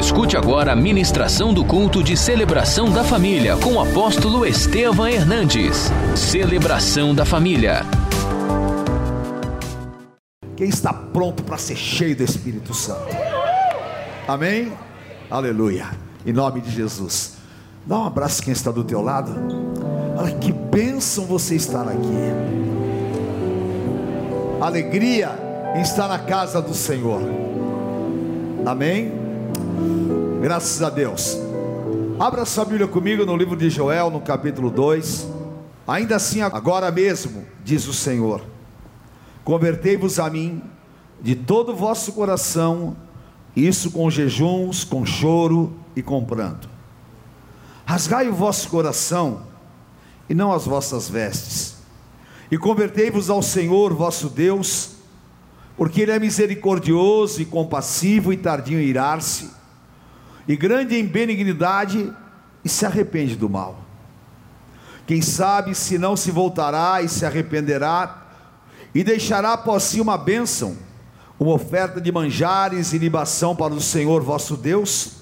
Escute agora a ministração do culto de celebração da família com o apóstolo Estevam Hernandes. Celebração da família. Quem está pronto para ser cheio do Espírito Santo? Amém? Aleluia. Em nome de Jesus. Dá um abraço quem está do teu lado. Olha que bênção você estar aqui. Alegria em estar na casa do Senhor. Amém? Graças a Deus. Abra sua Bíblia comigo no livro de Joel, no capítulo 2. Ainda assim, agora mesmo, diz o Senhor: Convertei-vos a mim de todo o vosso coração, isso com jejuns, com choro e com pranto. Rasgai o vosso coração e não as vossas vestes, e convertei-vos ao Senhor vosso Deus, porque Ele é misericordioso e compassivo e tardio em irar-se, e grande em benignidade e se arrepende do mal. Quem sabe se não se voltará e se arrependerá, e deixará após si uma bênção, uma oferta de manjares e libação para o Senhor vosso Deus?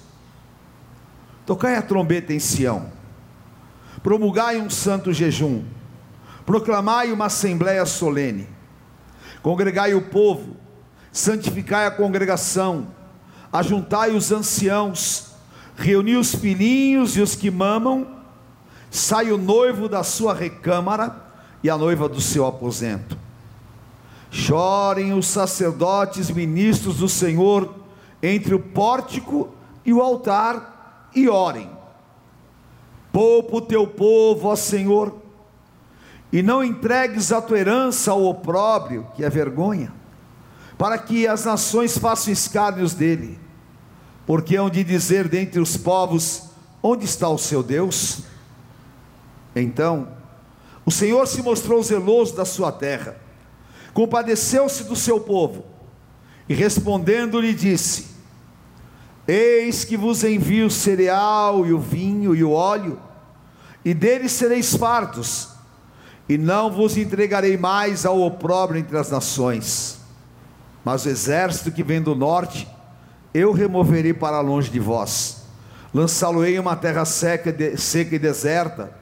Tocai a trombeta em Sião, promulgai um santo jejum, proclamai uma assembléia solene, congregai o povo, santificai a congregação, ajuntai os anciãos, reuni os filhinhos e os que mamam, sai o noivo da sua recâmara e a noiva do seu aposento. Chorem os sacerdotes ministros do Senhor entre o pórtico e o altar e orem. Poupa o teu povo, ó Senhor, e não entregues a tua herança ao opróbrio, que é vergonha, para que as nações façam escárnios dele, porque hão de dizer dentre os povos: onde está o seu Deus? Então, o Senhor se mostrou zeloso da sua terra compadeceu-se do seu povo e respondendo-lhe disse: Eis que vos envio o cereal e o vinho e o óleo, e deles sereis fartos, e não vos entregarei mais ao opróbrio entre as nações. Mas o exército que vem do norte, eu removerei para longe de vós, lançá-lo-ei em uma terra seca, seca e deserta,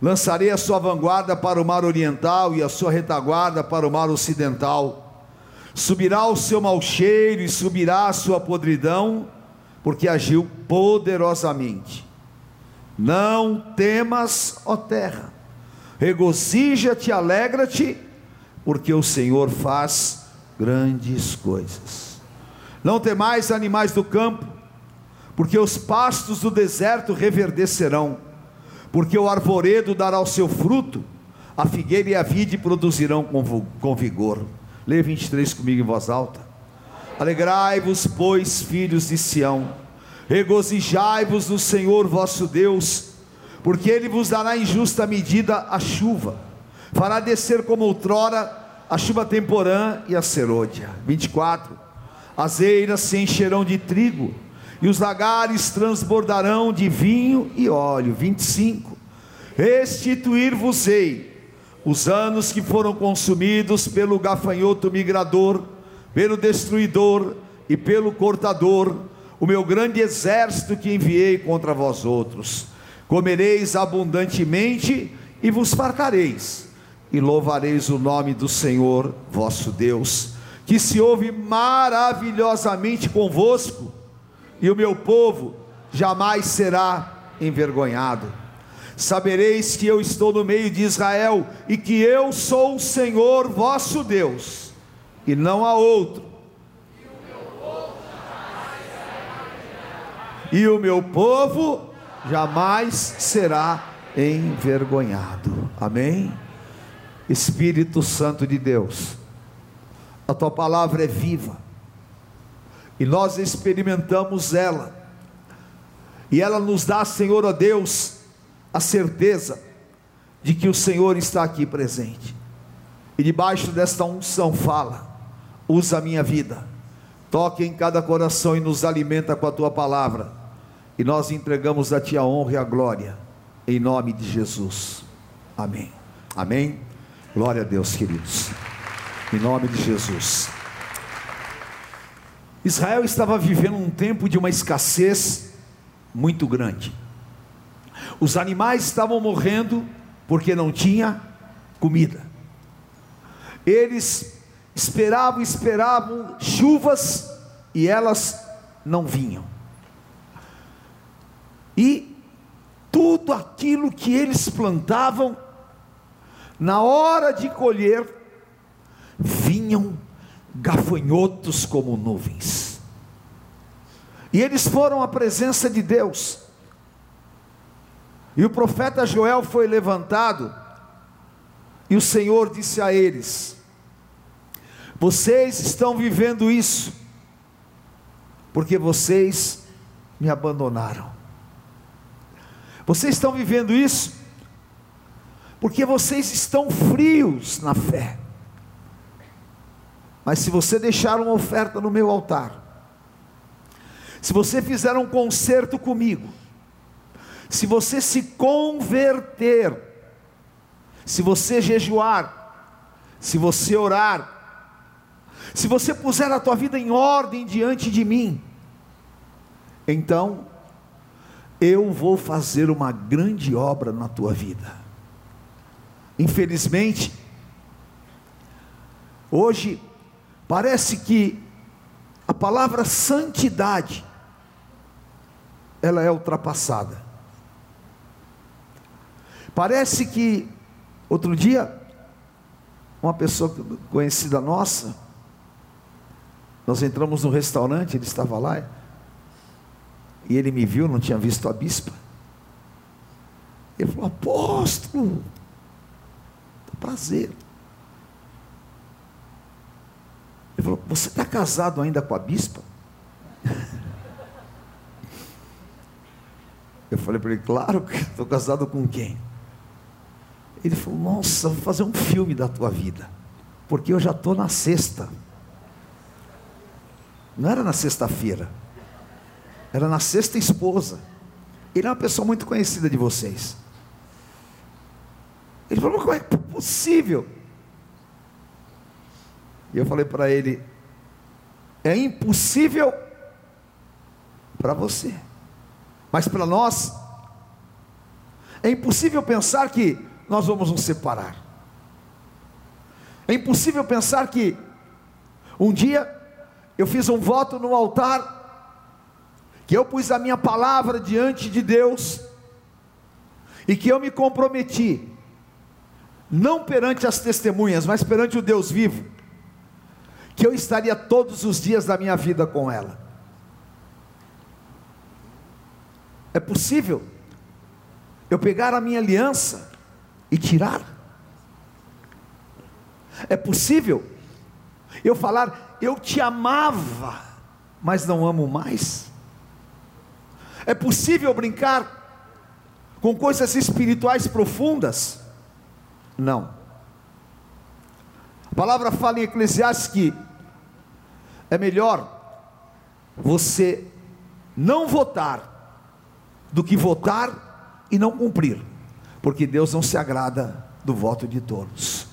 Lançarei a sua vanguarda para o mar oriental e a sua retaguarda para o mar ocidental. Subirá o seu mau cheiro e subirá a sua podridão, porque agiu poderosamente. Não temas, ó terra, regozija-te, alegra-te, porque o Senhor faz grandes coisas. Não temais animais do campo, porque os pastos do deserto reverdecerão porque o arvoredo dará o seu fruto, a figueira e a vide produzirão com, com vigor. Leia 23 comigo em voz alta. Alegrai-vos, pois, filhos de Sião, regozijai-vos no Senhor vosso Deus, porque Ele vos dará em justa medida a chuva, fará descer como outrora a chuva temporã e a serôdia. 24. As eiras se encherão de trigo, e os lagares transbordarão de vinho e óleo. 25. Restituir-vos-ei os anos que foram consumidos pelo gafanhoto migrador, pelo destruidor e pelo cortador, o meu grande exército que enviei contra vós outros. Comereis abundantemente e vos fartareis, e louvareis o nome do Senhor vosso Deus, que se ouve maravilhosamente convosco e o meu povo jamais será envergonhado. Sabereis que eu estou no meio de Israel e que eu sou o Senhor vosso Deus, e não há outro. E o meu povo jamais será envergonhado. Amém? Espírito Santo de Deus, a tua palavra é viva e nós experimentamos ela, e ela nos dá, Senhor, ó Deus, a certeza de que o Senhor está aqui presente, e debaixo desta unção fala, usa a minha vida, toque em cada coração e nos alimenta com a tua palavra, e nós entregamos a ti a honra e a glória, em nome de Jesus, amém, amém, glória a Deus, queridos, em nome de Jesus. Israel estava vivendo um tempo de uma escassez muito grande. Os animais estavam morrendo porque não tinha comida. Eles esperavam, esperavam chuvas e elas não vinham. E tudo aquilo que eles plantavam, na hora de colher, vinham gafanhotos como nuvens. E eles foram à presença de Deus. E o profeta Joel foi levantado, e o Senhor disse a eles: Vocês estão vivendo isso, porque vocês me abandonaram. Vocês estão vivendo isso, porque vocês estão frios na fé. Mas se você deixar uma oferta no meu altar, se você fizer um concerto comigo, se você se converter, se você jejuar, se você orar, se você puser a tua vida em ordem diante de mim, então eu vou fazer uma grande obra na tua vida. Infelizmente, hoje Parece que a palavra santidade ela é ultrapassada. Parece que outro dia uma pessoa conhecida nossa nós entramos no restaurante, ele estava lá e ele me viu, não tinha visto a bispa. Ele falou: Apóstolo, prazer. Ele falou: Você está casado ainda com a bispa? Eu falei para ele: Claro que estou casado com quem? Ele falou: Nossa, vou fazer um filme da tua vida, porque eu já estou na sexta. Não era na sexta-feira, era na sexta esposa. Ele é uma pessoa muito conhecida de vocês. Ele falou: Como é possível? E eu falei para ele: é impossível para você, mas para nós, é impossível pensar que nós vamos nos separar. É impossível pensar que um dia eu fiz um voto no altar, que eu pus a minha palavra diante de Deus, e que eu me comprometi, não perante as testemunhas, mas perante o Deus vivo, que eu estaria todos os dias da minha vida com ela. É possível eu pegar a minha aliança e tirar? É possível eu falar, eu te amava, mas não amo mais? É possível brincar com coisas espirituais profundas? Não. A palavra fala em Eclesiastes que é melhor você não votar do que votar e não cumprir, porque Deus não se agrada do voto de todos.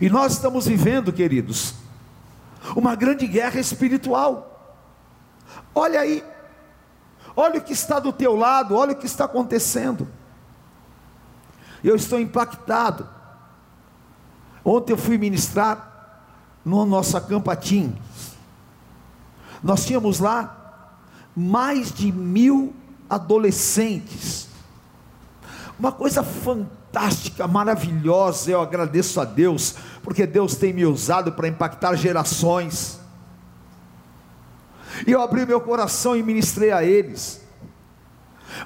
E nós estamos vivendo, queridos, uma grande guerra espiritual. Olha aí, olha o que está do teu lado, olha o que está acontecendo. Eu estou impactado. Ontem eu fui ministrar no nosso acampatim. Nós tínhamos lá mais de mil adolescentes. Uma coisa fantástica, maravilhosa. Eu agradeço a Deus, porque Deus tem me usado para impactar gerações. E eu abri meu coração e ministrei a eles.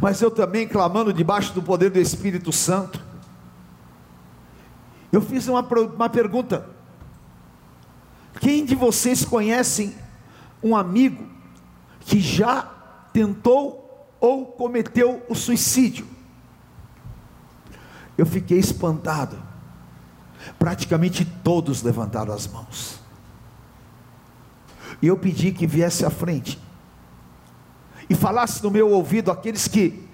Mas eu também clamando debaixo do poder do Espírito Santo. Eu fiz uma, uma pergunta: quem de vocês conhecem um amigo que já tentou ou cometeu o suicídio? Eu fiquei espantado. Praticamente todos levantaram as mãos. E eu pedi que viesse à frente e falasse no meu ouvido aqueles que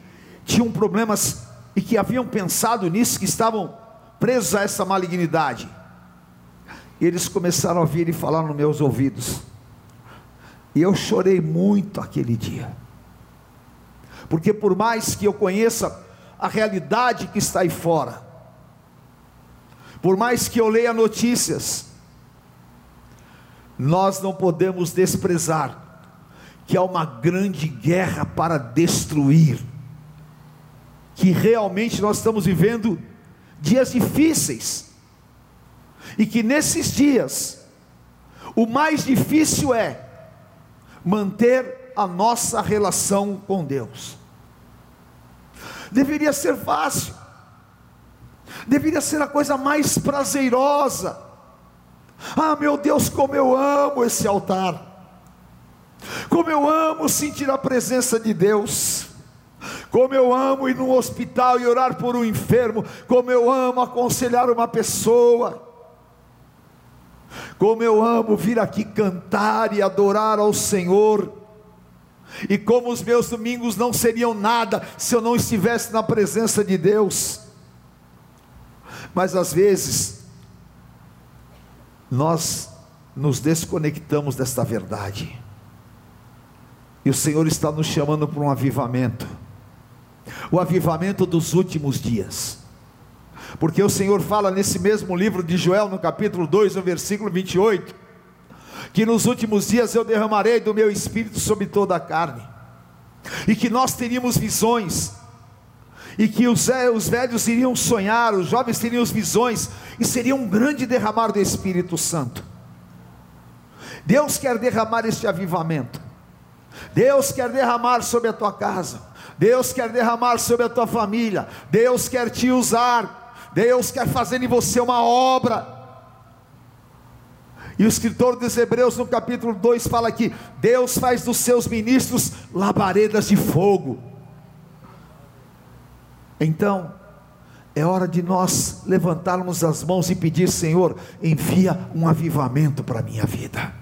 tinham problemas e que haviam pensado nisso, que estavam presos a essa malignidade. E eles começaram a vir e falar nos meus ouvidos: E eu chorei muito aquele dia. Porque por mais que eu conheça a realidade que está aí fora, por mais que eu leia notícias, nós não podemos desprezar que há uma grande guerra para destruir, que realmente nós estamos vivendo dias difíceis, e que nesses dias, o mais difícil é manter a nossa relação com Deus. Deveria ser fácil, deveria ser a coisa mais prazerosa. Ah, meu Deus, como eu amo esse altar, como eu amo sentir a presença de Deus. Como eu amo ir num hospital e orar por um enfermo, como eu amo aconselhar uma pessoa, como eu amo vir aqui cantar e adorar ao Senhor, e como os meus domingos não seriam nada se eu não estivesse na presença de Deus. Mas às vezes, nós nos desconectamos desta verdade, e o Senhor está nos chamando para um avivamento o avivamento dos últimos dias. Porque o Senhor fala nesse mesmo livro de Joel, no capítulo 2, no versículo 28, que nos últimos dias eu derramarei do meu espírito sobre toda a carne, e que nós teríamos visões, e que os, os velhos iriam sonhar, os jovens teriam visões, e seria um grande derramar do Espírito Santo. Deus quer derramar este avivamento, Deus quer derramar sobre a tua casa, Deus quer derramar sobre a tua família, Deus quer te usar, Deus quer fazer em você uma obra. E o escritor dos Hebreus, no capítulo 2, fala que Deus faz dos seus ministros labaredas de fogo. Então, é hora de nós levantarmos as mãos e pedir: Senhor, envia um avivamento para a minha vida.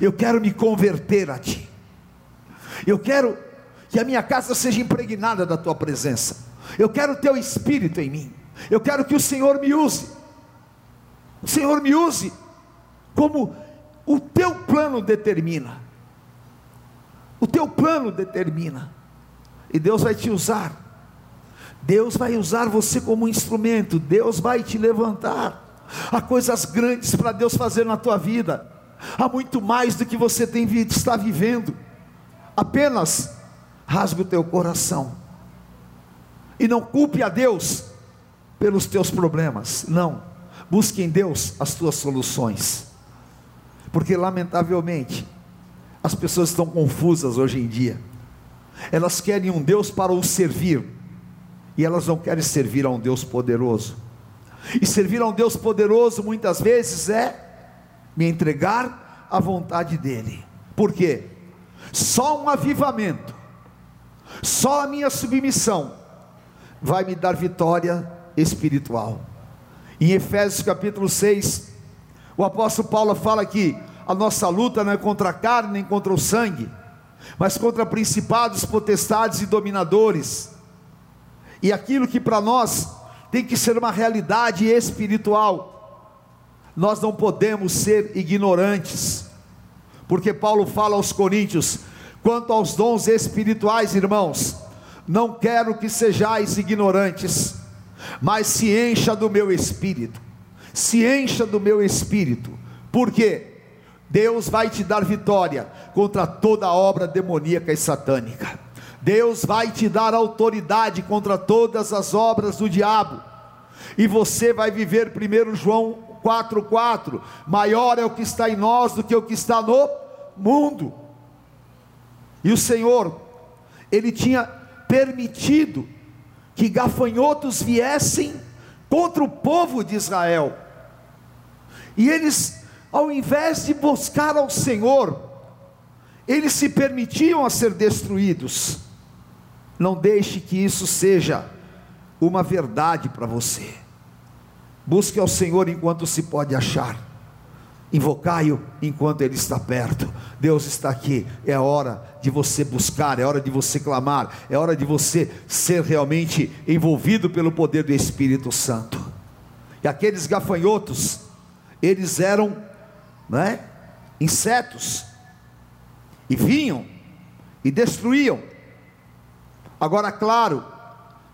Eu quero me converter a Ti. Eu quero que a minha casa seja impregnada da tua presença. Eu quero o teu espírito em mim. Eu quero que o Senhor me use. O Senhor me use como o teu plano determina. O teu plano determina. E Deus vai te usar. Deus vai usar você como instrumento. Deus vai te levantar. Há coisas grandes para Deus fazer na tua vida. Há muito mais do que você tem está vivendo. Apenas rasgue o teu coração e não culpe a Deus pelos teus problemas. Não, busque em Deus as tuas soluções, porque lamentavelmente as pessoas estão confusas hoje em dia. Elas querem um Deus para o servir e elas não querem servir a um Deus poderoso. E servir a um Deus poderoso muitas vezes é me entregar à vontade dEle. Por quê? Só um avivamento, só a minha submissão vai me dar vitória espiritual. Em Efésios capítulo 6, o apóstolo Paulo fala que a nossa luta não é contra a carne nem contra o sangue, mas contra principados, potestades e dominadores. E aquilo que para nós tem que ser uma realidade espiritual, nós não podemos ser ignorantes porque Paulo fala aos Coríntios: quanto aos dons espirituais, irmãos, não quero que sejais ignorantes, mas se encha do meu espírito, se encha do meu espírito, porque Deus vai te dar vitória contra toda obra demoníaca e satânica. Deus vai te dar autoridade contra todas as obras do diabo. E você vai viver primeiro João 4:4, maior é o que está em nós do que o que está no mundo. E o Senhor, ele tinha permitido que gafanhotos viessem contra o povo de Israel. E eles, ao invés de buscar ao Senhor, eles se permitiam a ser destruídos. Não deixe que isso seja uma verdade para você. Busque ao Senhor enquanto se pode achar. Invocai-o enquanto ele está perto. Deus está aqui. É hora de você buscar, é hora de você clamar, é hora de você ser realmente envolvido pelo poder do Espírito Santo. E aqueles gafanhotos, eles eram, né, insetos. e vinham e destruíam. Agora, claro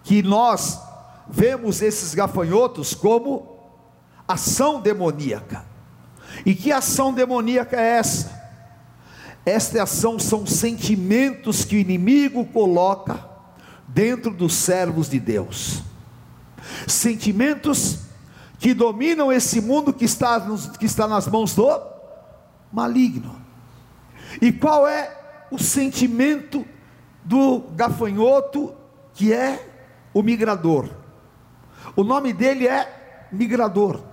que nós vemos esses gafanhotos como ação demoníaca. E que ação demoníaca é essa? Esta ação são sentimentos que o inimigo coloca dentro dos servos de Deus. Sentimentos que dominam esse mundo que está, nos, que está nas mãos do maligno. E qual é o sentimento do gafanhoto que é o migrador? O nome dele é migrador.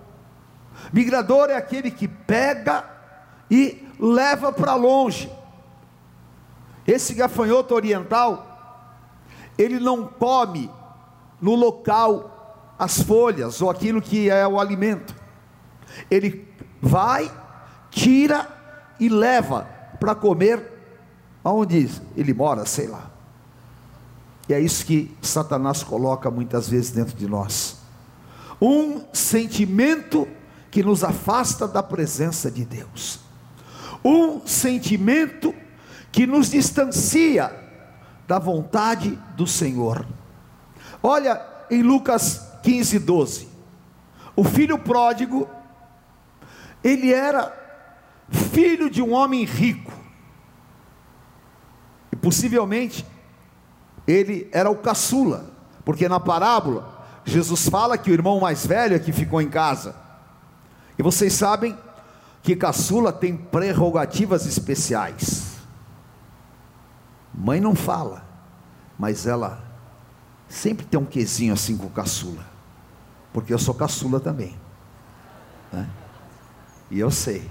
Migrador é aquele que pega e leva para longe. Esse gafanhoto oriental, ele não come no local as folhas ou aquilo que é o alimento. Ele vai, tira e leva para comer aonde ele mora, sei lá. E é isso que Satanás coloca muitas vezes dentro de nós. Um sentimento que nos afasta da presença de Deus. Um sentimento que nos distancia da vontade do Senhor. Olha em Lucas 15, 12. O filho pródigo, ele era filho de um homem rico. E possivelmente ele era o caçula, porque na parábola Jesus fala que o irmão mais velho é que ficou em casa. E vocês sabem que caçula tem prerrogativas especiais. Mãe não fala, mas ela sempre tem um quesinho assim com caçula, porque eu sou caçula também, né? e eu sei.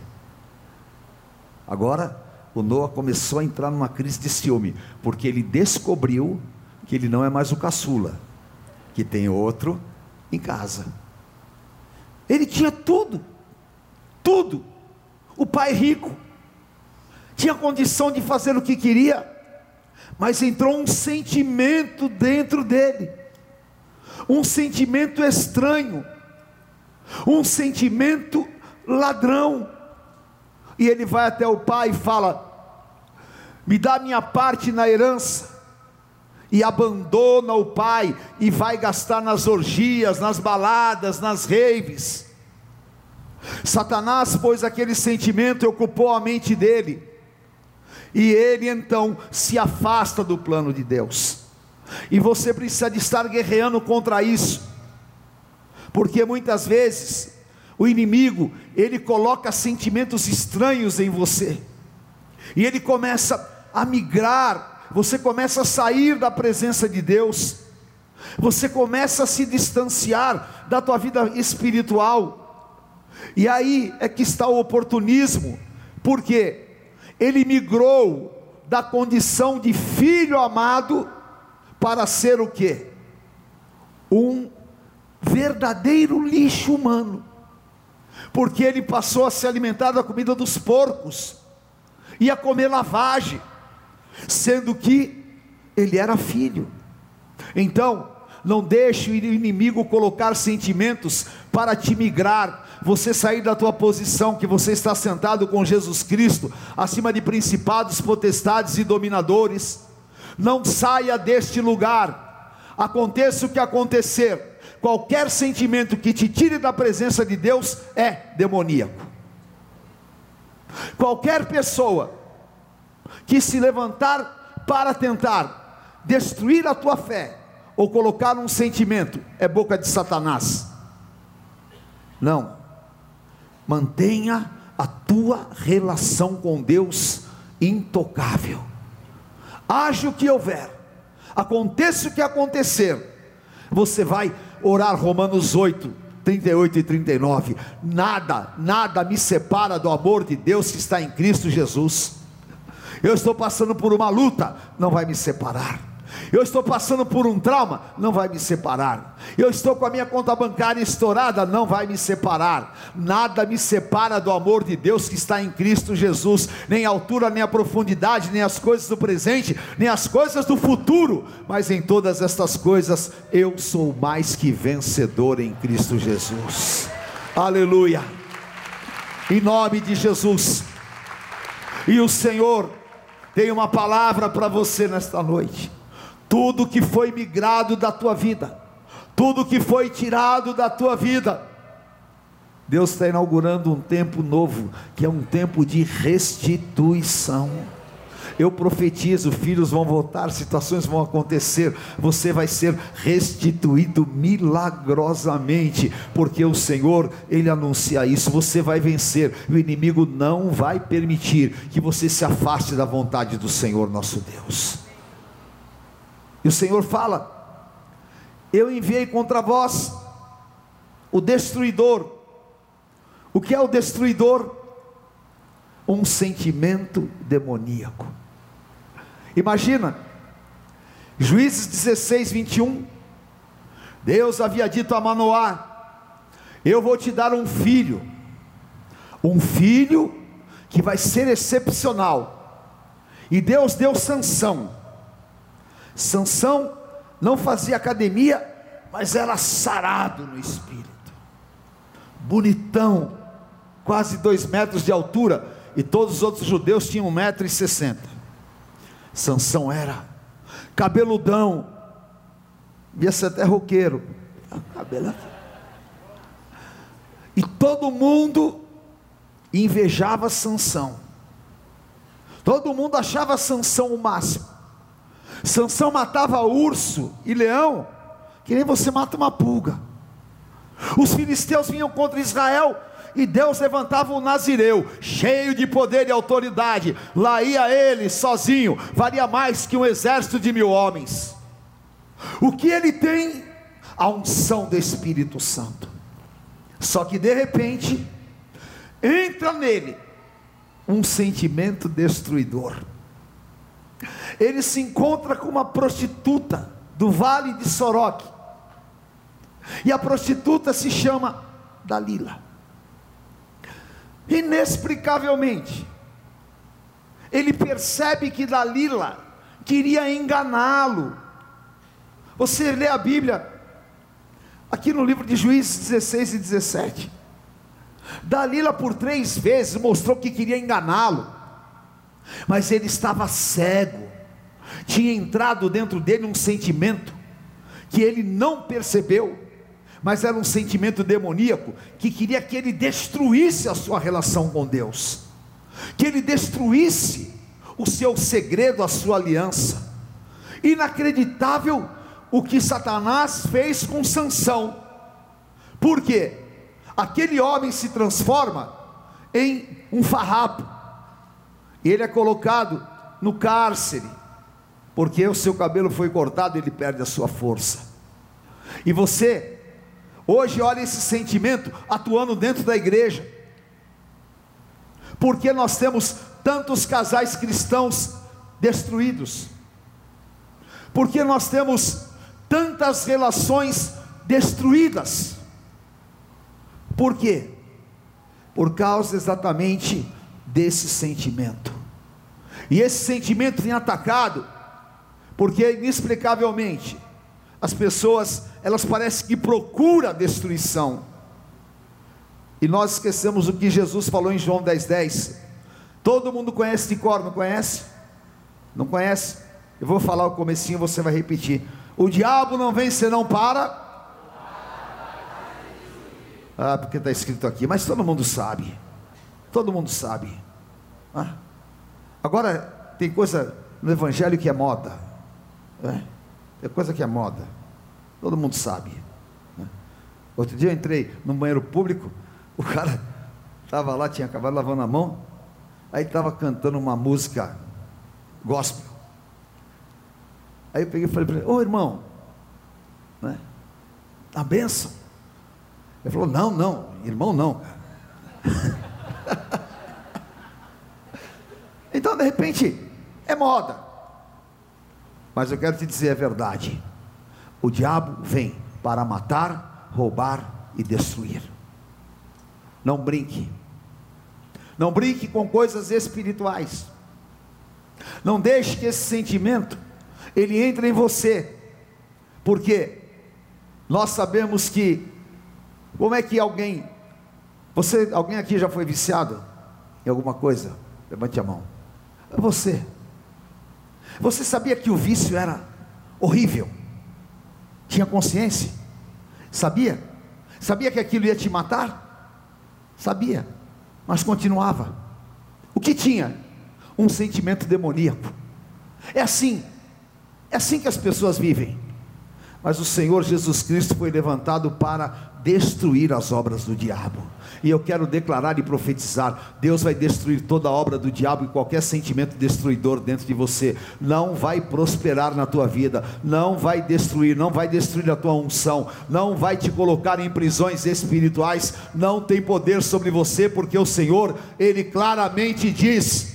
Agora, o Noah começou a entrar numa crise de ciúme, porque ele descobriu que ele não é mais o caçula, que tem outro em casa. Ele tinha tudo, tudo. O pai rico, tinha condição de fazer o que queria, mas entrou um sentimento dentro dele, um sentimento estranho, um sentimento ladrão, e ele vai até o pai e fala: Me dá minha parte na herança. E abandona o pai e vai gastar nas orgias, nas baladas, nas raves. Satanás pôs aquele sentimento ocupou a mente dele. E ele então se afasta do plano de Deus. E você precisa de estar guerreando contra isso. Porque muitas vezes o inimigo, ele coloca sentimentos estranhos em você. E ele começa a migrar, você começa a sair da presença de Deus. Você começa a se distanciar da tua vida espiritual e aí é que está o oportunismo, porque ele migrou da condição de filho amado para ser o que? Um verdadeiro lixo humano, porque ele passou a se alimentar da comida dos porcos, e a comer lavagem, sendo que ele era filho. Então, não deixe o inimigo colocar sentimentos para te migrar, você sair da tua posição que você está sentado com Jesus Cristo, acima de principados, potestades e dominadores. Não saia deste lugar. Aconteça o que acontecer, qualquer sentimento que te tire da presença de Deus é demoníaco. Qualquer pessoa que se levantar para tentar destruir a tua fé ou colocar um sentimento é boca de Satanás. Não. Mantenha a tua relação com Deus intocável. Haja o que houver, aconteça o que acontecer, você vai orar Romanos 8, 38 e 39. Nada, nada me separa do amor de Deus que está em Cristo Jesus. Eu estou passando por uma luta, não vai me separar eu estou passando por um trauma, não vai me separar. Eu estou com a minha conta bancária estourada, não vai me separar. Nada me separa do amor de Deus que está em Cristo Jesus, nem a altura, nem a profundidade, nem as coisas do presente, nem as coisas do futuro, mas em todas estas coisas eu sou mais que vencedor em Cristo Jesus. Aleluia. Em nome de Jesus. E o Senhor Tem uma palavra para você nesta noite. Tudo que foi migrado da tua vida, tudo que foi tirado da tua vida, Deus está inaugurando um tempo novo, que é um tempo de restituição. Eu profetizo: filhos vão voltar, situações vão acontecer, você vai ser restituído milagrosamente, porque o Senhor, Ele anuncia isso. Você vai vencer, o inimigo não vai permitir que você se afaste da vontade do Senhor nosso Deus. E o Senhor fala: Eu enviei contra vós o destruidor. O que é o destruidor? Um sentimento demoníaco. Imagina, Juízes 16, 21. Deus havia dito a Manoá: Eu vou te dar um filho, um filho que vai ser excepcional. E Deus deu Sansão. Sansão não fazia academia, mas era sarado no espírito, bonitão, quase dois metros de altura, e todos os outros judeus tinham um metro e sessenta. Sansão era cabeludão, ia ser até roqueiro, cabelo. E todo mundo invejava Sansão. Todo mundo achava Sansão o máximo. Sansão matava urso e leão, que nem você mata uma pulga. Os filisteus vinham contra Israel, e Deus levantava um nazireu, cheio de poder e autoridade, lá ia ele sozinho, valia mais que um exército de mil homens. O que ele tem? A unção do Espírito Santo. Só que de repente, entra nele um sentimento destruidor. Ele se encontra com uma prostituta do vale de Soroque. E a prostituta se chama Dalila inexplicavelmente, ele percebe que Dalila queria enganá-lo. Você lê a Bíblia, aqui no livro de Juízes 16 e 17. Dalila por três vezes mostrou que queria enganá-lo, mas ele estava cego, tinha entrado dentro dele um sentimento que ele não percebeu, mas era um sentimento demoníaco que queria que ele destruísse a sua relação com Deus, que ele destruísse o seu segredo, a sua aliança. Inacreditável o que Satanás fez com Sansão. Por quê? Aquele homem se transforma em um farrapo. Ele é colocado no cárcere, porque o seu cabelo foi cortado, ele perde a sua força. E você Hoje, olha esse sentimento atuando dentro da igreja. Porque nós temos tantos casais cristãos destruídos? Porque nós temos tantas relações destruídas? Por quê? Por causa exatamente desse sentimento. E esse sentimento tem atacado, porque inexplicavelmente as pessoas elas parecem que procuram a destruição. E nós esquecemos o que Jesus falou em João 10,10. 10. Todo mundo conhece de cor, não conhece? Não conhece? Eu vou falar o comecinho, você vai repetir. O diabo não vem senão para. Ah, porque está escrito aqui, mas todo mundo sabe. Todo mundo sabe. Ah. Agora, tem coisa no Evangelho que é moda. É? Tem coisa que é moda. Todo mundo sabe. Né? Outro dia eu entrei no banheiro público, o cara estava lá, tinha acabado lavando a mão, aí estava cantando uma música gospel. Aí eu peguei e falei para ele, ô irmão, né? a benção. Ele falou, não, não, irmão não. então de repente, é moda. Mas eu quero te dizer a verdade. O diabo vem para matar, roubar e destruir. Não brinque. Não brinque com coisas espirituais. Não deixe que esse sentimento ele entre em você. Porque nós sabemos que como é que alguém você, alguém aqui já foi viciado em alguma coisa? Levante a mão. É você. Você sabia que o vício era horrível? Tinha consciência? Sabia? Sabia que aquilo ia te matar? Sabia, mas continuava. O que tinha? Um sentimento demoníaco. É assim, é assim que as pessoas vivem. Mas o Senhor Jesus Cristo foi levantado para destruir as obras do diabo. E eu quero declarar e profetizar: Deus vai destruir toda obra do diabo e qualquer sentimento destruidor dentro de você. Não vai prosperar na tua vida, não vai destruir, não vai destruir a tua unção, não vai te colocar em prisões espirituais, não tem poder sobre você, porque o Senhor, Ele claramente diz: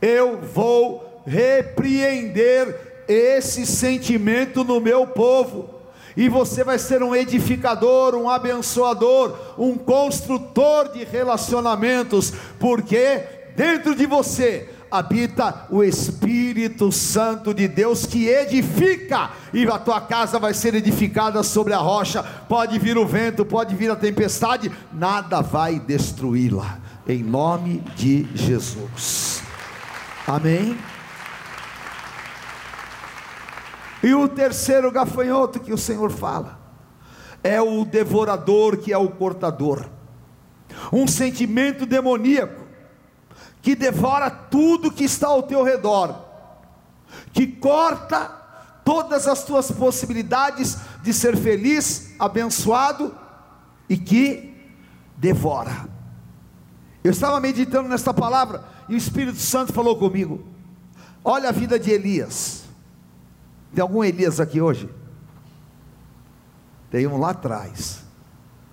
Eu vou repreender esse sentimento no meu povo e você vai ser um edificador, um abençoador, um construtor de relacionamentos, porque dentro de você habita o Espírito Santo de Deus que edifica, e a tua casa vai ser edificada sobre a rocha. Pode vir o vento, pode vir a tempestade, nada vai destruí-la, em nome de Jesus. Amém. E o terceiro gafanhoto que o Senhor fala é o devorador, que é o cortador. Um sentimento demoníaco que devora tudo que está ao teu redor, que corta todas as tuas possibilidades de ser feliz, abençoado e que devora. Eu estava meditando nesta palavra e o Espírito Santo falou comigo: Olha a vida de Elias. Tem algum Elias aqui hoje? Tem um lá atrás.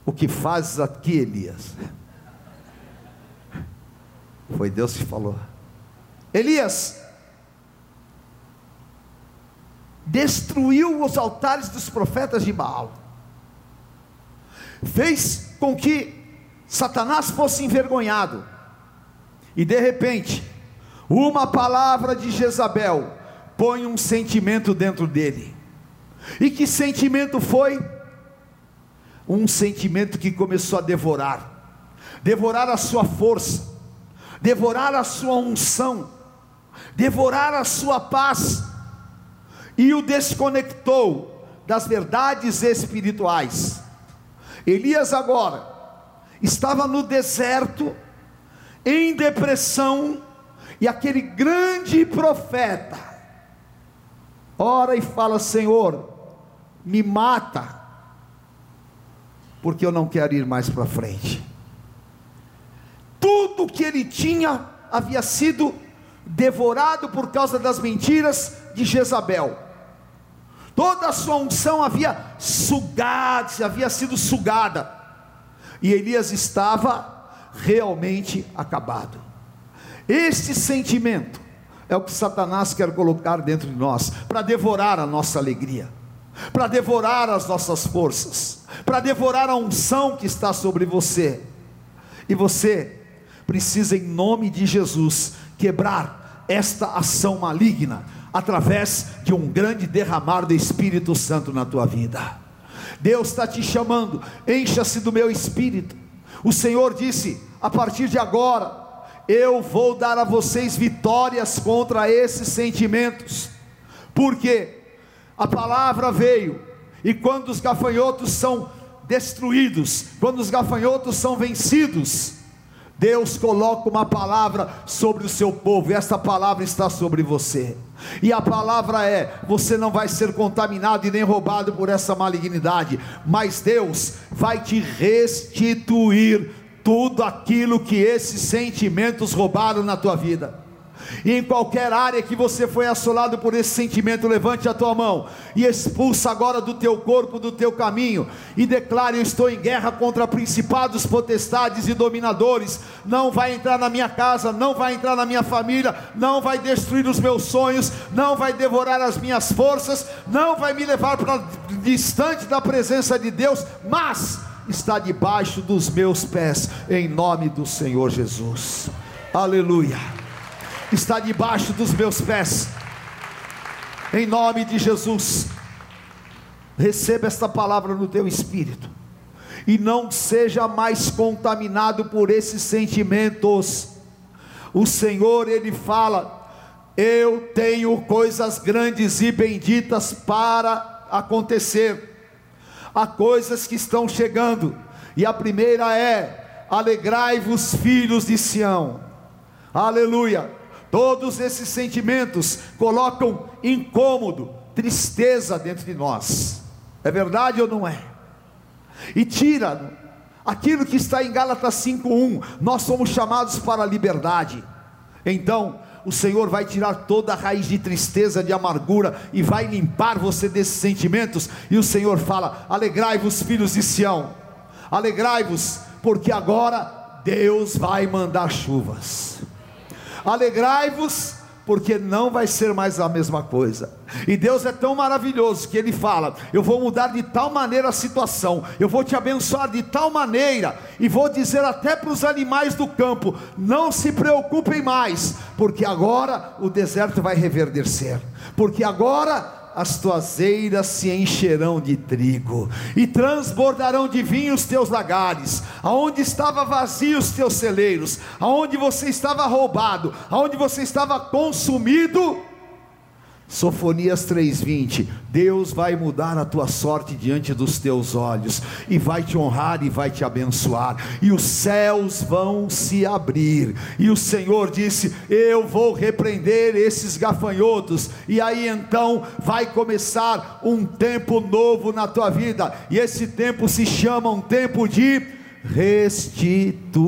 O que fazes aqui, Elias? Foi Deus que falou. Elias destruiu os altares dos profetas de Baal, fez com que Satanás fosse envergonhado, e de repente, uma palavra de Jezabel põe um sentimento dentro dele. E que sentimento foi? Um sentimento que começou a devorar, devorar a sua força, devorar a sua unção, devorar a sua paz, e o desconectou das verdades espirituais. Elias agora estava no deserto, em depressão, e aquele grande profeta, ora e fala: Senhor, me mata, porque eu não quero ir mais para frente. Tudo que ele tinha havia sido devorado por causa das mentiras de Jezabel. Toda a sua unção havia sugado, havia sido sugada. E Elias estava realmente acabado. Este sentimento é o que Satanás quer colocar dentro de nós, para devorar a nossa alegria, para devorar as nossas forças, para devorar a unção que está sobre você. E você precisa, em nome de Jesus, quebrar esta ação maligna através de um grande derramar do Espírito Santo na tua vida. Deus está te chamando, encha-se do meu espírito. O Senhor disse: a partir de agora, eu vou dar a vocês vitórias contra esses sentimentos, porque a palavra veio, e quando os gafanhotos são destruídos, quando os gafanhotos são vencidos, Deus coloca uma palavra sobre o seu povo, e essa palavra está sobre você. E a palavra é: você não vai ser contaminado e nem roubado por essa malignidade, mas Deus vai te restituir tudo aquilo que esses sentimentos roubaram na tua vida. E em qualquer área que você foi assolado por esse sentimento, levante a tua mão e expulsa agora do teu corpo, do teu caminho, e declare: Eu estou em guerra contra principados, potestades e dominadores. Não vai entrar na minha casa, não vai entrar na minha família, não vai destruir os meus sonhos, não vai devorar as minhas forças, não vai me levar para distante da presença de Deus, mas está debaixo dos meus pés, em nome do Senhor Jesus. Aleluia. Está debaixo dos meus pés, em nome de Jesus. Receba esta palavra no teu espírito, e não seja mais contaminado por esses sentimentos. O Senhor, Ele fala: eu tenho coisas grandes e benditas para acontecer. Há coisas que estão chegando, e a primeira é: alegrai-vos, filhos de Sião. Aleluia. Todos esses sentimentos colocam incômodo, tristeza dentro de nós. É verdade ou não é? E tira aquilo que está em Gálatas 5:1. Nós somos chamados para a liberdade. Então, o Senhor vai tirar toda a raiz de tristeza, de amargura e vai limpar você desses sentimentos. E o Senhor fala: Alegrai-vos, filhos de Sião, alegrai-vos, porque agora Deus vai mandar chuvas. Alegrai-vos, porque não vai ser mais a mesma coisa. E Deus é tão maravilhoso que Ele fala: Eu vou mudar de tal maneira a situação, eu vou te abençoar de tal maneira, e vou dizer até para os animais do campo: Não se preocupem mais, porque agora o deserto vai reverdecer, porque agora as tuas eiras se encherão de trigo, e transbordarão de vinho os teus lagares, aonde estava vazio os teus celeiros, aonde você estava roubado, aonde você estava consumido, Sofonias 3:20, Deus vai mudar a tua sorte diante dos teus olhos e vai te honrar e vai te abençoar, e os céus vão se abrir. E o Senhor disse: "Eu vou repreender esses gafanhotos". E aí então vai começar um tempo novo na tua vida, e esse tempo se chama um tempo de restituição.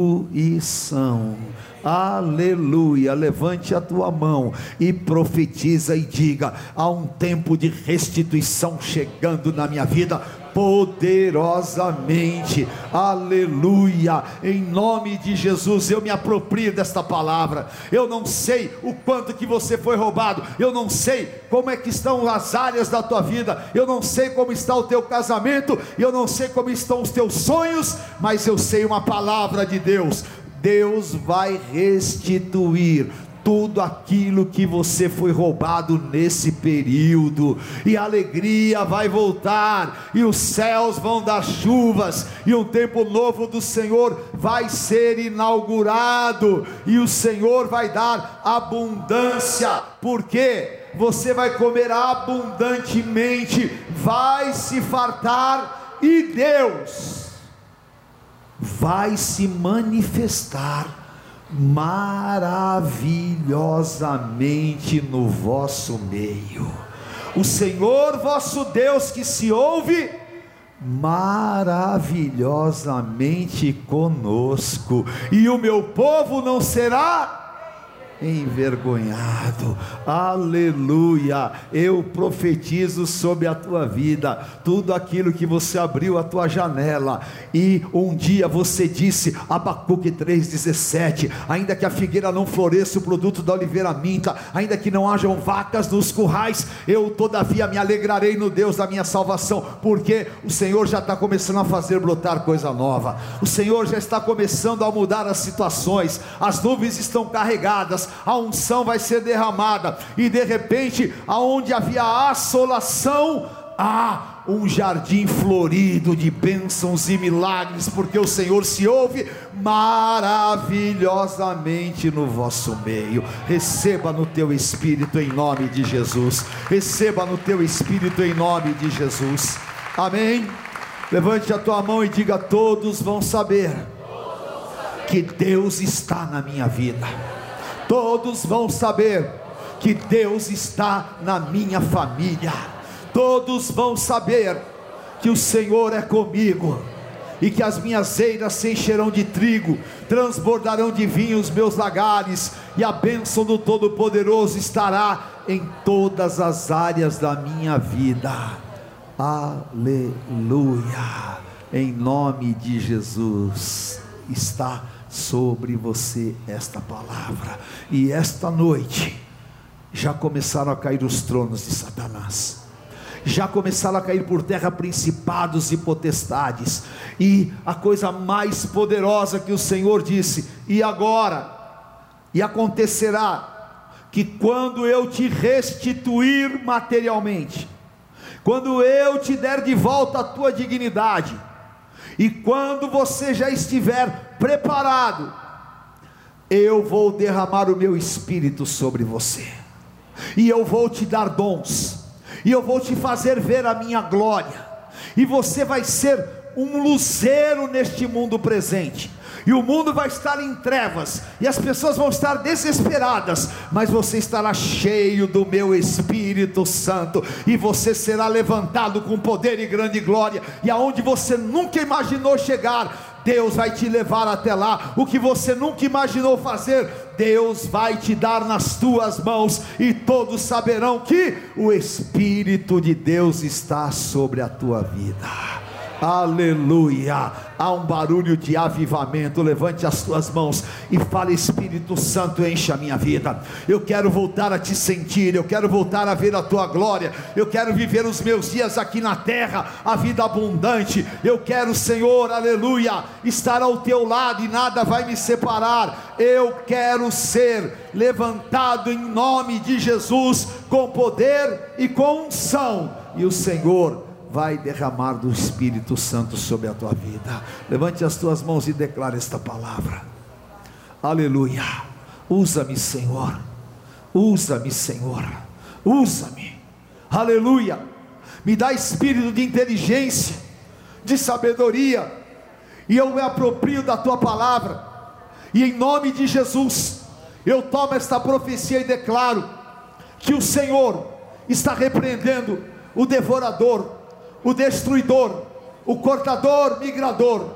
Aleluia. Levante a tua mão e profetiza e diga: há um tempo de restituição chegando na minha vida poderosamente, aleluia, em nome de Jesus, eu me aproprio desta palavra. Eu não sei o quanto que você foi roubado, eu não sei como é que estão as áreas da tua vida, eu não sei como está o teu casamento, eu não sei como estão os teus sonhos, mas eu sei uma palavra de Deus Deus vai restituir tudo aquilo que você foi roubado nesse período, e a alegria vai voltar, e os céus vão dar chuvas, e um tempo novo do Senhor vai ser inaugurado, e o Senhor vai dar abundância, porque você vai comer abundantemente, vai se fartar, e Deus vai se manifestar maravilhosamente no vosso meio. O Senhor vosso Deus que se ouve maravilhosamente conosco, e o meu povo não será envergonhado. Aleluia! Eu profetizo sobre a tua vida tudo aquilo que você abriu a tua janela e um dia você disse, Abacuque 3:17, ainda que a figueira não floresça o produto da oliveira minta, ainda que não hajam vacas nos currais, eu todavia me alegrarei no Deus da minha salvação, porque o Senhor já está começando a fazer brotar coisa nova. O Senhor já está começando a mudar as situações. As nuvens estão carregadas a unção vai ser derramada, e de repente, aonde havia assolação, há um jardim florido de bênçãos e milagres, porque o Senhor se ouve maravilhosamente no vosso meio. Receba no teu espírito em nome de Jesus. Receba no teu espírito em nome de Jesus. Amém. Levante a tua mão e diga: Todos vão saber que Deus está na minha vida todos vão saber que Deus está na minha família, todos vão saber que o Senhor é comigo, e que as minhas eiras se encherão de trigo, transbordarão de vinho os meus lagares, e a bênção do Todo-Poderoso estará em todas as áreas da minha vida. Aleluia! Em nome de Jesus está sobre você esta palavra. E esta noite já começaram a cair os tronos de Satanás. Já começaram a cair por terra principados e potestades. E a coisa mais poderosa que o Senhor disse: "E agora? E acontecerá que quando eu te restituir materialmente, quando eu te der de volta a tua dignidade, e quando você já estiver preparado, eu vou derramar o meu espírito sobre você. e eu vou te dar dons, e eu vou te fazer ver a minha glória, e você vai ser um luzeiro neste mundo presente. E o mundo vai estar em trevas, e as pessoas vão estar desesperadas, mas você estará cheio do meu Espírito Santo, e você será levantado com poder e grande glória, e aonde você nunca imaginou chegar, Deus vai te levar até lá. O que você nunca imaginou fazer, Deus vai te dar nas tuas mãos, e todos saberão que o Espírito de Deus está sobre a tua vida. Aleluia. Há um barulho de avivamento. Levante as tuas mãos e fale: Espírito Santo, enche a minha vida. Eu quero voltar a te sentir. Eu quero voltar a ver a tua glória. Eu quero viver os meus dias aqui na terra, a vida abundante. Eu quero, Senhor, aleluia, estar ao teu lado e nada vai me separar. Eu quero ser levantado em nome de Jesus com poder e com unção. E o Senhor vai derramar do Espírito Santo sobre a tua vida. Levante as tuas mãos e declare esta palavra. Aleluia. Usa-me, Senhor. Usa-me, Senhor. Usa-me. Aleluia. Me dá espírito de inteligência, de sabedoria, e eu me aproprio da tua palavra. E em nome de Jesus, eu tomo esta profecia e declaro que o Senhor está repreendendo o devorador, o destruidor, o cortador, migrador,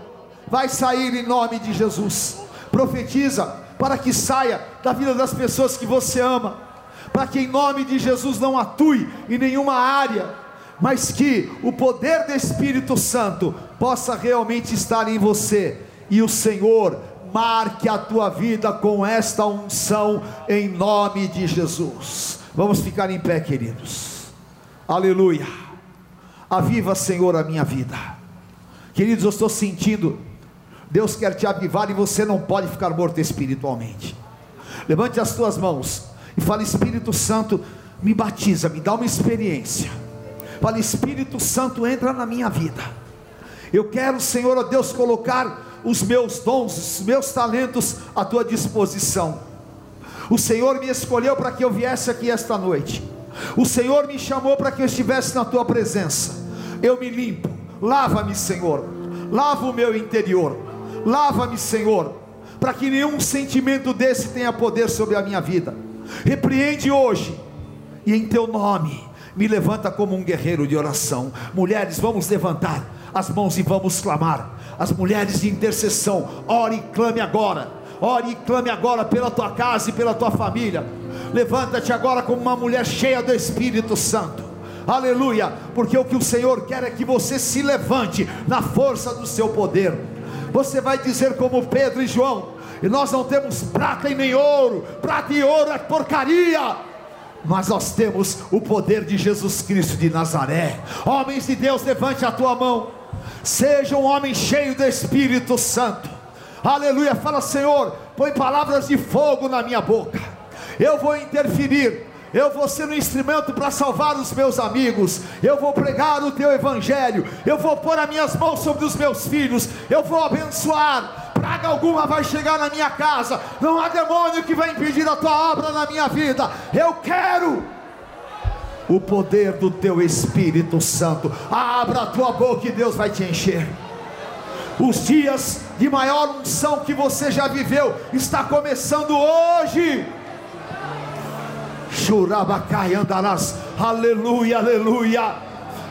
vai sair em nome de Jesus. Profetiza para que saia da vida das pessoas que você ama, para que em nome de Jesus não atue em nenhuma área, mas que o poder do Espírito Santo possa realmente estar em você e o Senhor marque a tua vida com esta unção em nome de Jesus. Vamos ficar em pé, queridos. Aleluia. Aviva, Senhor, a minha vida. Queridos, eu estou sentindo. Deus quer te avivar e você não pode ficar morto espiritualmente. Levante as tuas mãos e fale: Espírito Santo, me batiza, me dá uma experiência. Fale: Espírito Santo, entra na minha vida. Eu quero, Senhor, ó Deus, colocar os meus dons, os meus talentos à tua disposição. O Senhor me escolheu para que eu viesse aqui esta noite. O Senhor me chamou para que eu estivesse na tua presença. Eu me limpo. Lava-me, Senhor. Lava o meu interior. Lava-me, Senhor, para que nenhum sentimento desse tenha poder sobre a minha vida. Repreende hoje e em teu nome me levanta como um guerreiro de oração. Mulheres, vamos levantar as mãos e vamos clamar. As mulheres de intercessão, ore e clame agora. Ore e clame agora pela tua casa e pela tua família Levanta-te agora como uma mulher cheia do Espírito Santo. Aleluia, porque o que o Senhor quer é que você se levante na força do seu poder. Você vai dizer como Pedro e João: e nós não temos prata e nem ouro, prata e ouro é porcaria, mas nós temos o poder de Jesus Cristo de Nazaré. Homens de Deus, levante a tua mão, seja um homem cheio do Espírito Santo. Aleluia, fala Senhor, põe palavras de fogo na minha boca eu vou interferir, eu vou ser um instrumento para salvar os meus amigos, eu vou pregar o teu evangelho, eu vou pôr as minhas mãos sobre os meus filhos, eu vou abençoar. Praga alguma vai chegar na minha casa, não há demônio que vai impedir a tua obra na minha vida. Eu quero o poder do teu Espírito Santo. Abra a tua boca e Deus vai te encher. Os dias de maior unção que você já viveu está começando hoje. Churabacai andarás, aleluia, aleluia,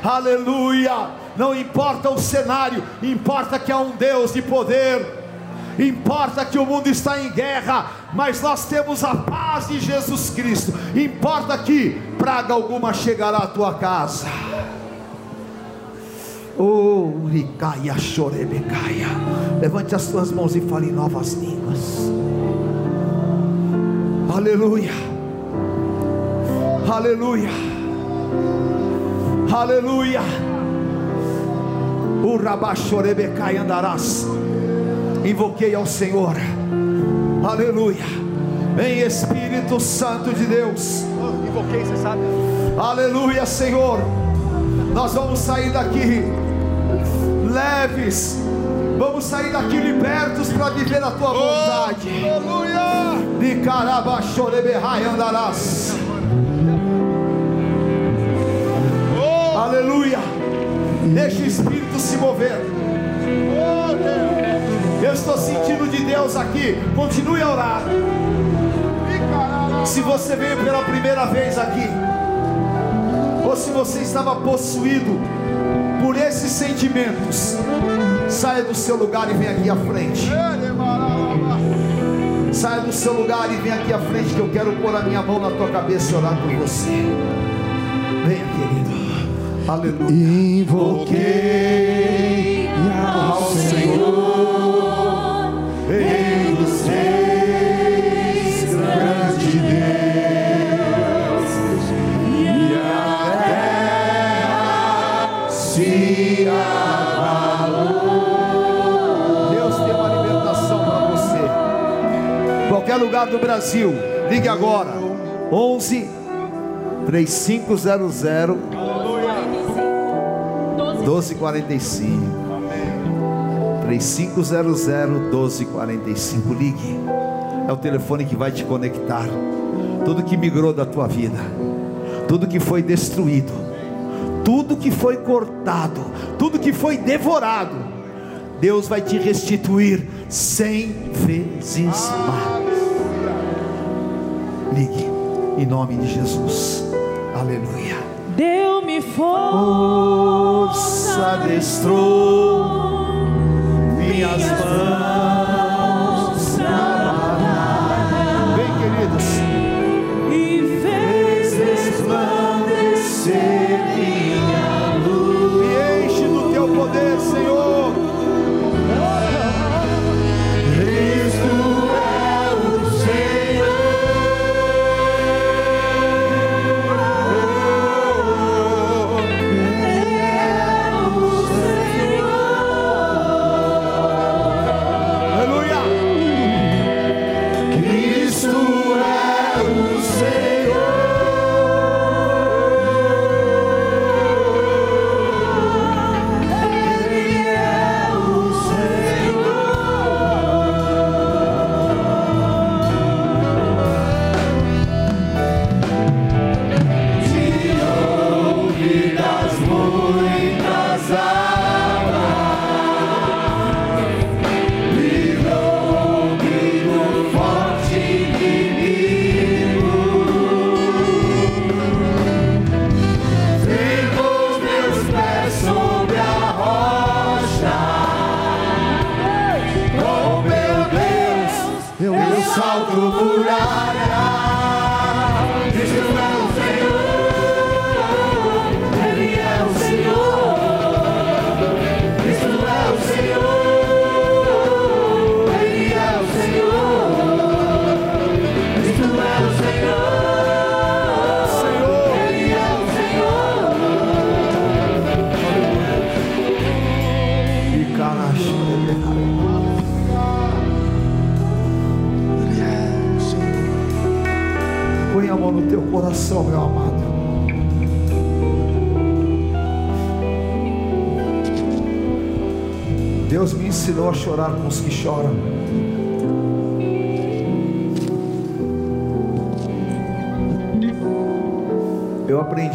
aleluia. Não importa o cenário, importa que há um Deus de poder. Importa que o mundo está em guerra, mas nós temos a paz de Jesus Cristo. Importa que praga alguma chegará à tua casa. Oh, ricaia, chorebecaia. Levante as tuas mãos e fale em novas línguas. Aleluia. Aleluia. Aleluia. O rabachorebecai andarás. Invoquei ao Senhor. Aleluia. Vem Espírito Santo de Deus. Invoquei, você sabe. Aleluia, Senhor. Nós vamos sair daqui leves. Vamos sair daqui libertos para viver a tua oh, vontade. Aleluia! De andarás. Oh! Aleluia! Deixa o Espírito se mover. Eu estou sentindo de Deus aqui. Continue a orar. Se você veio pela primeira vez aqui, ou se você estava possuído por esses sentimentos, saia do seu lugar e vem aqui à frente. Saia do seu lugar e vem aqui à frente que eu quero pôr a minha mão na tua cabeça e orar por você. Venha, querido. Aleluia. Invoquei ao Senhor, lugar do Brasil, ligue agora. 11 3500 1245. 3500 1245. Ligue. É o telefone que vai te conectar. Tudo que migrou da tua vida, tudo que foi destruído, tudo que foi cortado, tudo que foi devorado, Deus vai te restituir cem vezes mais. Ligue em nome de Jesus. Aleluia. Deu-me força, Força adestrou minhas mãos.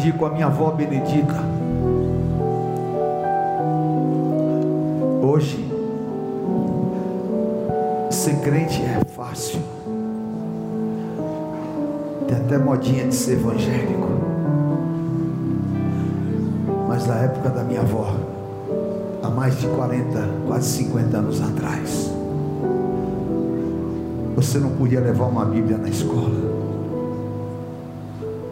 Aprendi com a minha avó Benedita. Hoje, ser crente é fácil. Tem até modinha de ser evangélico. Mas na época da minha avó, há mais de 40, quase 50 anos atrás, você não podia levar uma Bíblia na escola.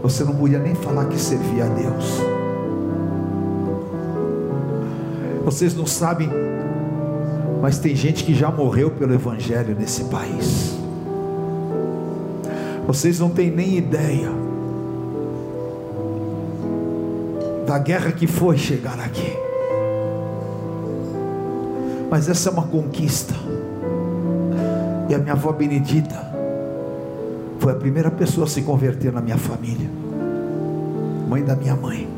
Você não podia nem falar que servia a Deus. Vocês não sabem, mas tem gente que já morreu pelo Evangelho nesse país. Vocês não têm nem ideia da guerra que foi chegar aqui. Mas essa é uma conquista. E a minha avó Benedita foi a primeira pessoa a se converter na minha família. Mãe da minha mãe.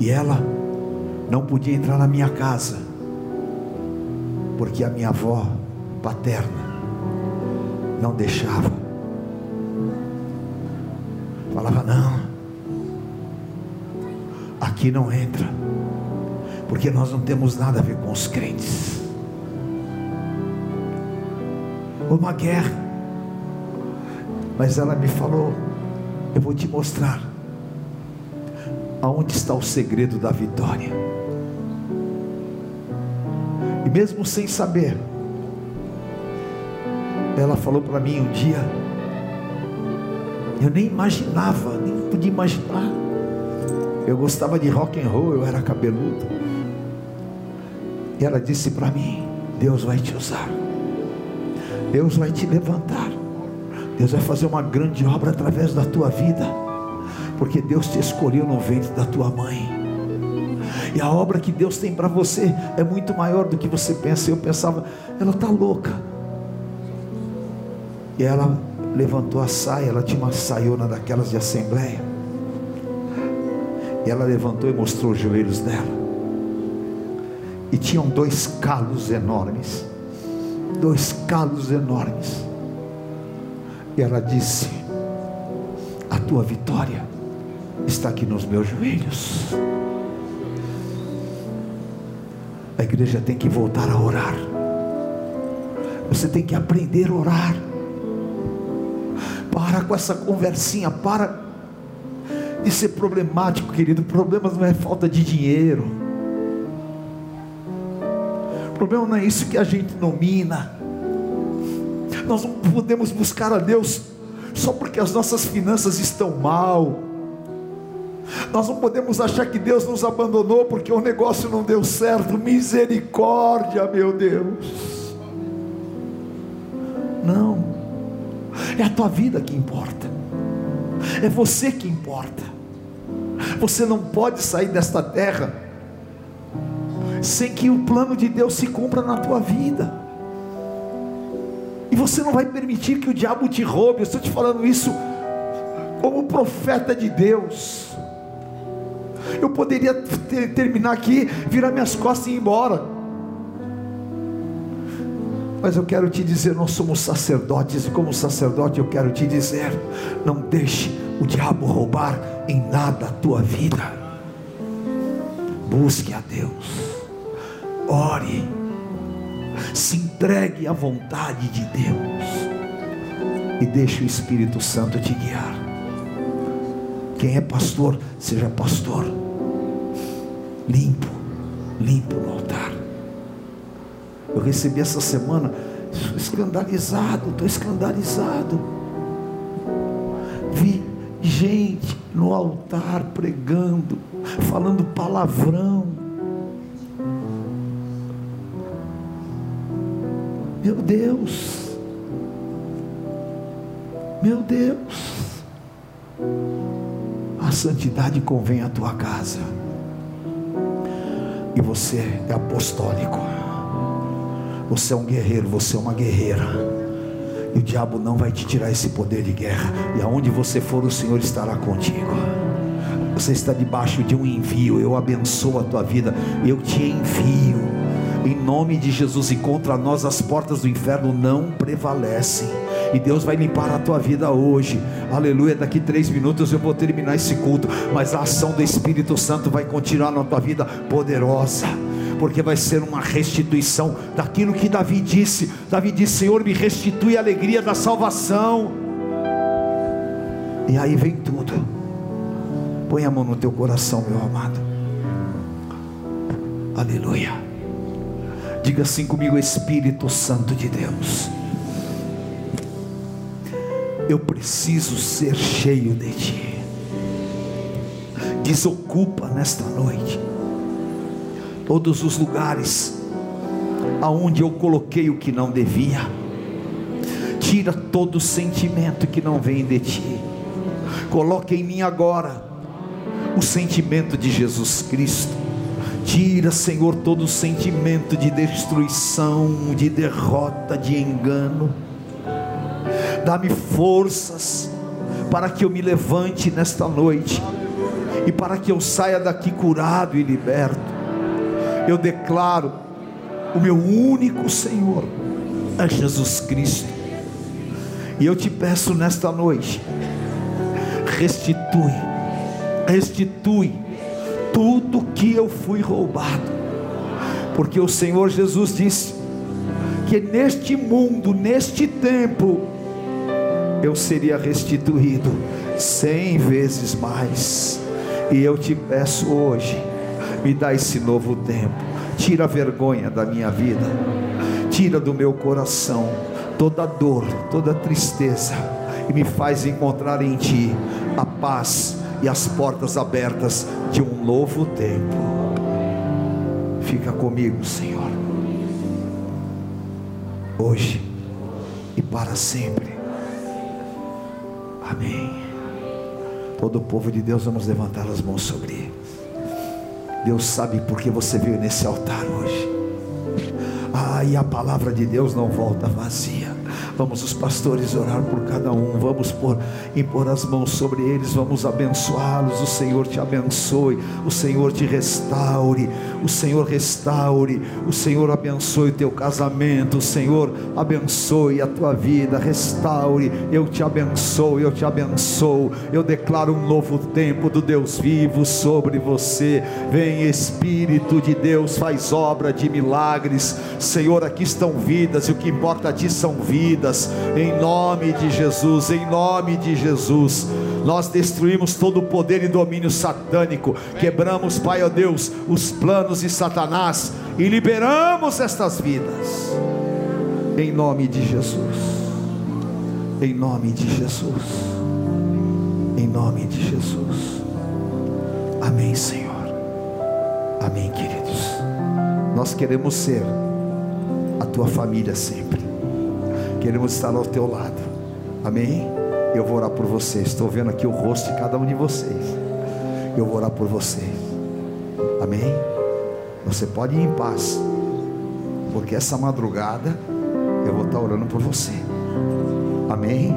E ela não podia entrar na minha casa, porque a minha avó paterna não deixava. Falava, não, aqui não entra, porque nós não temos nada a ver com os crentes. Uma guerra, mas ela me falou: Eu vou te mostrar aonde está o segredo da vitória. E mesmo sem saber, ela falou para mim um dia, eu nem imaginava, nem podia imaginar. Eu gostava de rock and roll, eu era cabeludo. E ela disse para mim: Deus vai te usar. Deus vai te levantar. Deus vai fazer uma grande obra através da tua vida. Porque Deus te escolheu no ventre da tua mãe. E a obra que Deus tem para você é muito maior do que você pensa. Eu pensava, ela está louca. E ela levantou a saia, ela tinha uma saiona daquelas de assembleia. E ela levantou e mostrou os joelhos dela. E tinham dois calos enormes. Dois calos enormes. E ela disse: A tua vitória está aqui nos meus joelhos. A igreja tem que voltar a orar. Você tem que aprender a orar. Para com essa conversinha, para de ser problemático, querido. O problema não é falta de dinheiro. O problema não é isso que a gente domina. Nós não podemos buscar a Deus só porque as nossas finanças estão mal. Nós não podemos achar que Deus nos abandonou porque o negócio não deu certo. Misericórdia, meu Deus. Não. É a tua vida que importa. É você que importa. Você não pode sair desta terra sem que o plano de Deus se cumpra na tua vida. E você não vai permitir que o diabo te roube. Eu estou te falando isso como profeta de Deus. Eu poderia ter, terminar aqui, virar minhas costas e ir embora. Mas eu quero te dizer, nós somos sacerdotes, e como sacerdote eu quero te dizer: não deixe o diabo roubar em nada a tua vida. Busque a Deus, ore, se entregue à vontade de Deus e deixe o Espírito Santo te guiar. Quem é pastor, seja pastor limpo, limpo no altar. Eu recebi essa semana, escandalizado, estou escandalizado. Vi gente no altar pregando, falando palavrão. Meu Deus, meu Deus, a santidade convém à tua casa, e você é apostólico, você é um guerreiro, você é uma guerreira. E o diabo não vai te tirar esse poder de guerra. E aonde você for, o Senhor estará contigo. Você está debaixo de um envio. Eu abençoo a tua vida. Eu te envio. Em nome de Jesus. E contra nós as portas do inferno não prevalecem. E Deus vai limpar a tua vida hoje. Aleluia. Daqui três minutos eu vou terminar esse culto. Mas a ação do Espírito Santo vai continuar na tua vida poderosa porque vai ser uma restituição daquilo que Davi disse. Davi disse: Senhor, me restitui a alegria da salvação. E aí vem tudo. Põe a mão no teu coração, meu amado. Aleluia. Diga assim comigo, Espírito Santo de Deus. Eu preciso ser cheio de Ti. Desocupa nesta noite todos os lugares aonde eu coloquei o que não devia. Tira todo sentimento que não vem de ti. Coloque em mim agora o sentimento de Jesus Cristo. Tira, Senhor, todo sentimento de destruição, de derrota, de engano. Dá-me forças para que eu me levante nesta noite e para que eu saia daqui curado e liberto eu declaro: o meu único Senhor é Jesus Cristo. E eu te peço nesta noite, restitui, restitui tudo que eu fui roubado. Porque o Senhor Jesus disse que neste mundo, neste tempo, eu seria restituído cem vezes mais. E eu te peço hoje, me dá esse novo tempo, tira a vergonha da minha vida, tira do meu coração toda dor, toda tristeza, e me faz encontrar em Ti a paz e as portas abertas de um novo tempo. Fica comigo, Senhor, hoje e para sempre. Amém. Todo o povo de Deus, vamos levantar as mãos sobre ele. Deus sabe por que você veio nesse altar hoje. Ah, e a palavra de Deus não volta vazia. Vamos os pastores orar por cada um. Vamos por, impor as mãos sobre eles. Vamos abençoá-los. O Senhor te abençoe. O Senhor te restaure. O Senhor restaure. O Senhor abençoe o teu casamento. O Senhor abençoe a tua vida. Restaure. Eu te abençoo. Eu te abençoo. Eu declaro um novo tempo do Deus vivo sobre você. Vem Espírito de Deus, faz obra de milagres. Senhor, aqui estão vidas e o que importa a ti são vidas vidas, em nome de Jesus, em nome de Jesus. Nós destruímos todo o poder e domínio satânico, quebramos, Pai, ó Deus, os planos de Satanás e liberamos estas vidas, em nome de Jesus, em nome de Jesus, em nome de Jesus. Amém, Senhor. Amém, queridos. Nós queremos ser a tua família sempre. Queremos estar ao teu lado. Amém? Eu vou orar por vocês. Estou vendo aqui o rosto de cada um de vocês. Eu vou orar por vocês. Amém? Você pode ir em paz. Porque essa madrugada eu vou estar orando por você. Amém?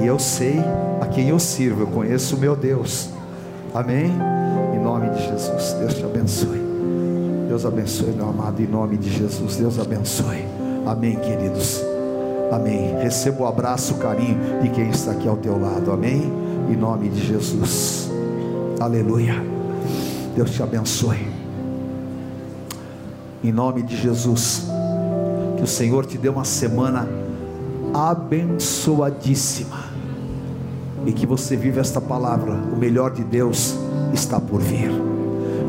E eu sei a quem eu sirvo. Eu conheço o meu Deus. Amém? Em nome de Jesus. Deus te abençoe. Deus abençoe, meu amado. Em nome de Jesus. Deus abençoe. Amém, queridos. Amém. Receba o abraço, o carinho de quem está aqui ao teu lado. Amém. Em nome de Jesus. Aleluia. Deus te abençoe. Em nome de Jesus. Que o Senhor te dê uma semana abençoadíssima. E que você viva esta palavra. O melhor de Deus está por vir.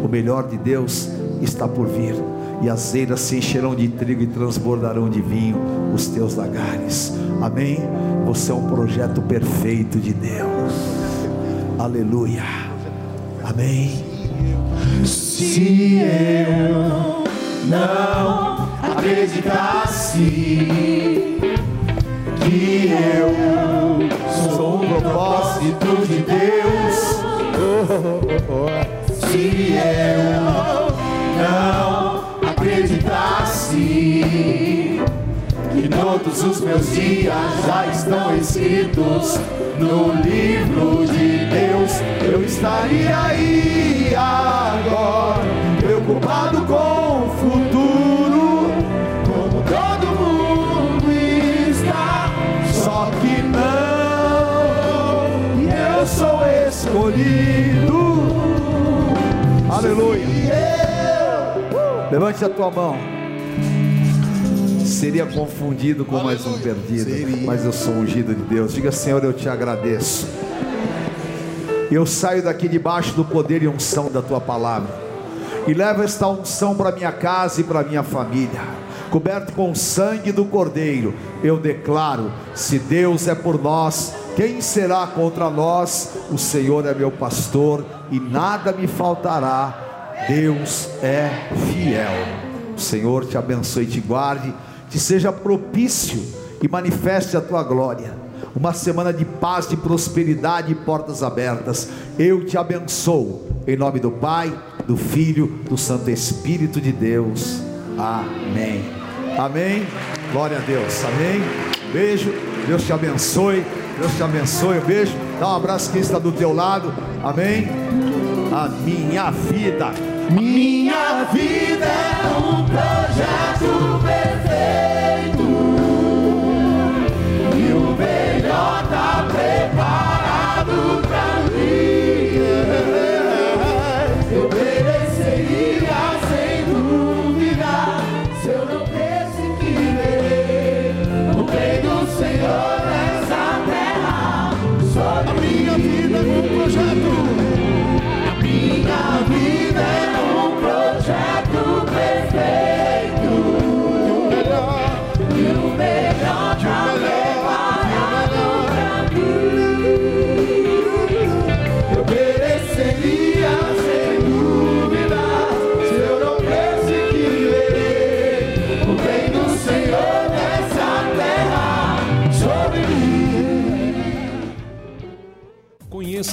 O melhor de Deus está por vir e as eiras se encherão de trigo e transbordarão de vinho os teus lagares. Amém? Você é um projeto perfeito de Deus. Aleluia. Amém. Se eu não acreditasse que eu sou um propósito de Deus, se eu não todos os meus dias já estão escritos no livro de Deus, eu estaria aí agora, preocupado com o futuro, como todo mundo está, só que não, eu sou escolhido. Aleluia. Levante a tua mão. Seria confundido com mais um perdido, mas eu sou ungido de Deus. Diga, Senhor, eu te agradeço. Eu saio daqui debaixo do poder e unção da tua palavra. E levo esta unção para minha casa e para minha família. Coberto com o sangue do Cordeiro, eu declaro: se Deus é por nós, quem será contra nós? O Senhor é meu pastor e nada me faltará Deus é fiel. O Senhor te abençoe e te guarde, te seja propício e manifeste a tua glória. Uma semana de paz, de prosperidade e portas abertas. Eu te abençoo. Em nome do Pai, do Filho, do Santo Espírito de Deus. Amém. Amém. Glória a Deus. Amém. Beijo. Deus te abençoe. Deus te abençoe. Beijo. Dá um abraço quem está do teu lado. Amém. A minha vida minha vida é um projeto